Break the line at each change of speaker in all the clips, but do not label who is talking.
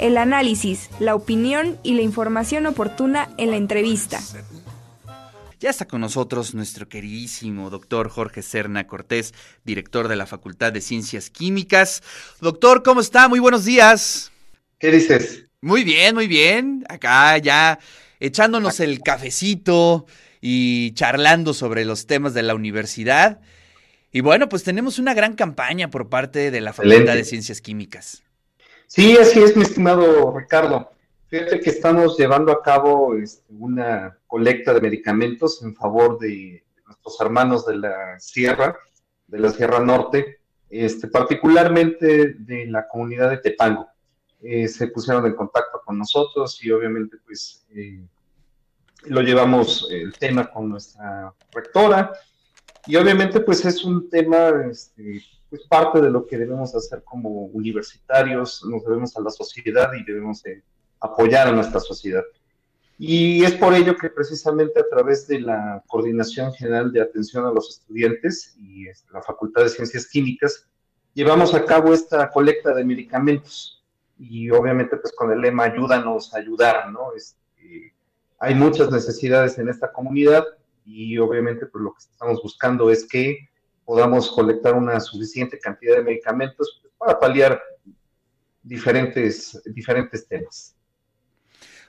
el análisis, la opinión y la información oportuna en la entrevista.
Ya está con nosotros nuestro queridísimo doctor Jorge Serna Cortés, director de la Facultad de Ciencias Químicas. Doctor, ¿cómo está? Muy buenos días.
¿Qué dices?
Muy bien, muy bien. Acá ya echándonos el cafecito y charlando sobre los temas de la universidad. Y bueno, pues tenemos una gran campaña por parte de la Facultad de Ciencias Químicas.
Sí, así es, mi estimado Ricardo. Fíjate que estamos llevando a cabo este, una colecta de medicamentos en favor de nuestros hermanos de la Sierra, de la Sierra Norte, este, particularmente de la comunidad de Tepango. Eh, se pusieron en contacto con nosotros y obviamente pues eh, lo llevamos el tema con nuestra rectora y obviamente pues es un tema este, pues parte de lo que debemos hacer como universitarios, nos debemos a la sociedad y debemos de apoyar a nuestra sociedad. Y es por ello que precisamente a través de la Coordinación General de Atención a los Estudiantes y este, la Facultad de Ciencias Químicas, llevamos a cabo esta colecta de medicamentos y obviamente pues con el lema ayúdanos a ayudar, ¿no? Este, hay muchas necesidades en esta comunidad y obviamente pues lo que estamos buscando es que podamos colectar una suficiente cantidad de medicamentos para paliar diferentes, diferentes temas.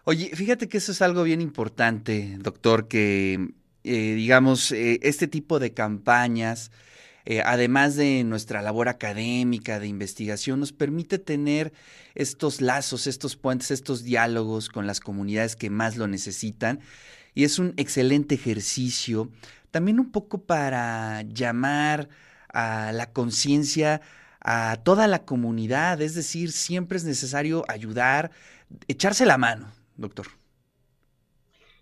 Oye, fíjate que eso es algo bien importante, doctor, que eh, digamos, eh, este tipo de campañas, eh, además de nuestra labor académica, de investigación, nos permite tener estos lazos, estos puentes, estos diálogos con las comunidades que más lo necesitan. Y es un excelente ejercicio, también un poco para llamar a la conciencia a toda la comunidad, es decir, siempre es necesario ayudar, echarse la mano, doctor.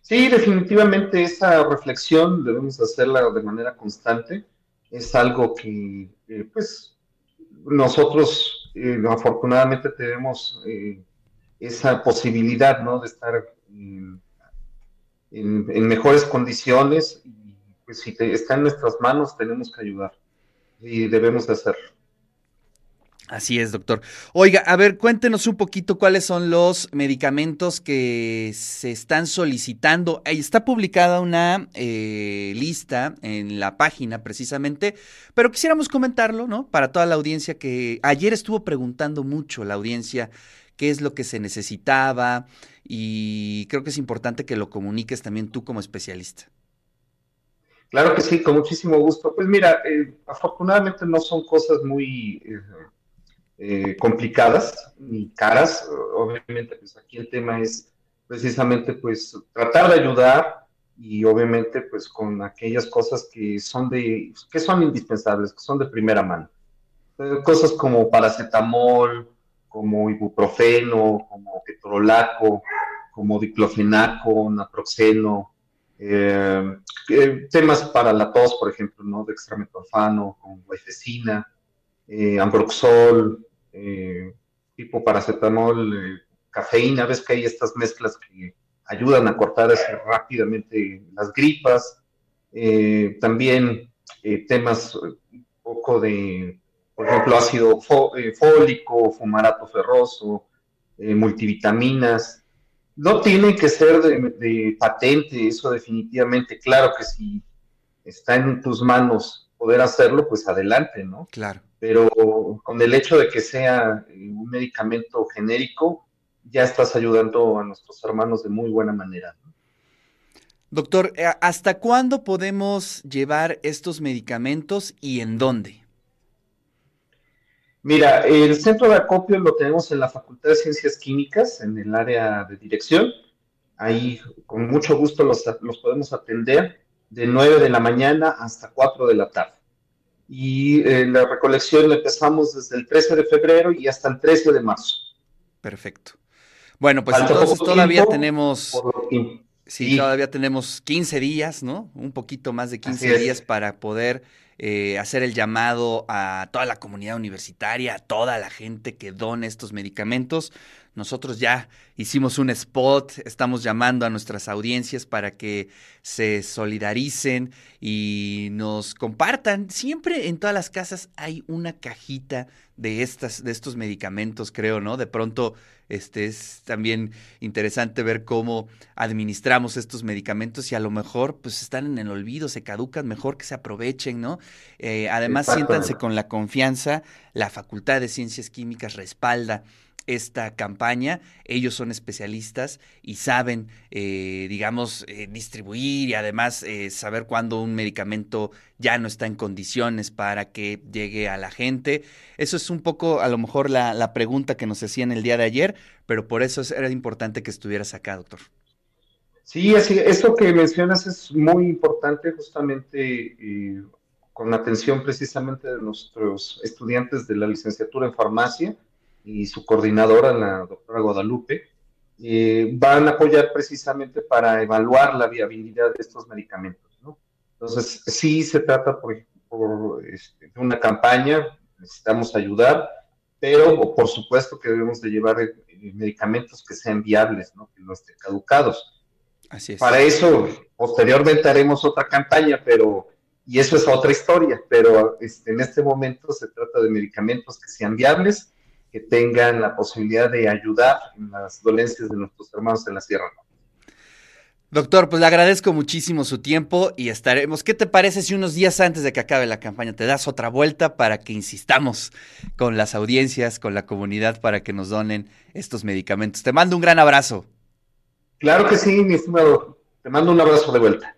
Sí, definitivamente esa reflexión debemos hacerla de manera constante. Es algo que, eh, pues, nosotros eh, afortunadamente tenemos eh, esa posibilidad, ¿no? De estar en, mejores condiciones y, pues, si está en nuestras manos, tenemos que ayudar y debemos de hacerlo.
Así es, doctor. Oiga, a ver, cuéntenos un poquito cuáles son los medicamentos que se están solicitando. Está publicada una eh, lista en la página precisamente, pero quisiéramos comentarlo, ¿no? Para toda la audiencia que ayer estuvo preguntando mucho la audiencia qué es lo que se necesitaba y creo que es importante que lo comuniques también tú como especialista.
Claro que sí, con muchísimo gusto. Pues mira, eh, afortunadamente no son cosas muy... Eh, eh, complicadas ni caras. Obviamente, pues aquí el tema es precisamente pues tratar de ayudar y obviamente pues con aquellas cosas que son de que son indispensables, que son de primera mano. Cosas como paracetamol, como ibuprofeno, como ketorolaco, como diclofenaco, naproxeno, eh, temas para la tos, por ejemplo, ¿no? Dextrametorfano, con guaifesina, ambroxol, eh, tipo paracetamol, eh, cafeína, ves que hay estas mezclas que ayudan a cortar rápidamente las gripas, eh, también temas un poco de, por ejemplo, ácido fólico, fumarato ferroso, multivitaminas. No tiene que ser de patente, eso definitivamente. Claro que si está en tus manos poder hacerlo, pues adelante, ¿no?
Claro
pero con el hecho de que sea eh, un medicamento genérico, ya estás ayudando a nuestros hermanos de muy buena manera.
Doctor, eh, ¿hasta cuándo podemos llevar estos medicamentos y en dónde?
Mira, el centro de acopio lo tenemos en la Facultad de Ciencias Químicas, en el área de dirección. Ahí con mucho gusto los, los podemos atender de 9 de la mañana hasta 4 de la tarde y eh, la recolección la empezamos desde el 13 de febrero y hasta el 13 de marzo.
Perfecto. Bueno, pues entonces todavía tenemos... Sí, todavía tenemos 15 días, ¿no? Un poquito más de 15 días para poder eh, hacer el llamado a toda la comunidad universitaria, a toda la gente que done estos medicamentos. Nosotros ya hicimos un spot, estamos llamando a nuestras audiencias para que se solidaricen y nos compartan. Siempre en todas las casas hay una cajita de estas de estos medicamentos, creo, ¿no? De pronto este es también interesante ver cómo administramos estos medicamentos y a lo mejor pues están en el olvido, se caducan, mejor que se aprovechen, ¿no? Eh, además, siéntanse con la confianza, la Facultad de Ciencias Químicas respalda esta campaña. Ellos son especialistas y saben, eh, digamos, eh, distribuir y además eh, saber cuándo un medicamento ya no está en condiciones para que llegue a la gente. Eso es un poco, a lo mejor, la, la pregunta que nos hacían el día de ayer, pero por eso era importante que estuvieras acá, doctor.
Sí, así, esto que mencionas es muy importante justamente con atención precisamente de nuestros estudiantes de la licenciatura en farmacia y su coordinadora, la doctora Guadalupe, eh, van a apoyar precisamente para evaluar la viabilidad de estos medicamentos. ¿no? Entonces, sí se trata por, este, de una campaña, necesitamos ayudar, pero por supuesto que debemos de llevar eh, medicamentos que sean viables, ¿no? que no estén caducados. Así es. Para eso, posteriormente haremos otra campaña, pero, y eso es otra historia, pero este, en este momento se trata de medicamentos que sean viables que tengan la posibilidad de ayudar en las dolencias de nuestros hermanos en la Sierra
Doctor, pues le agradezco muchísimo su tiempo y estaremos. ¿Qué te parece si unos días antes de que acabe la campaña te das otra vuelta para que insistamos con las audiencias, con la comunidad para que nos donen estos medicamentos? Te mando un gran abrazo.
Claro que sí, mi estimado. Te mando un abrazo de vuelta.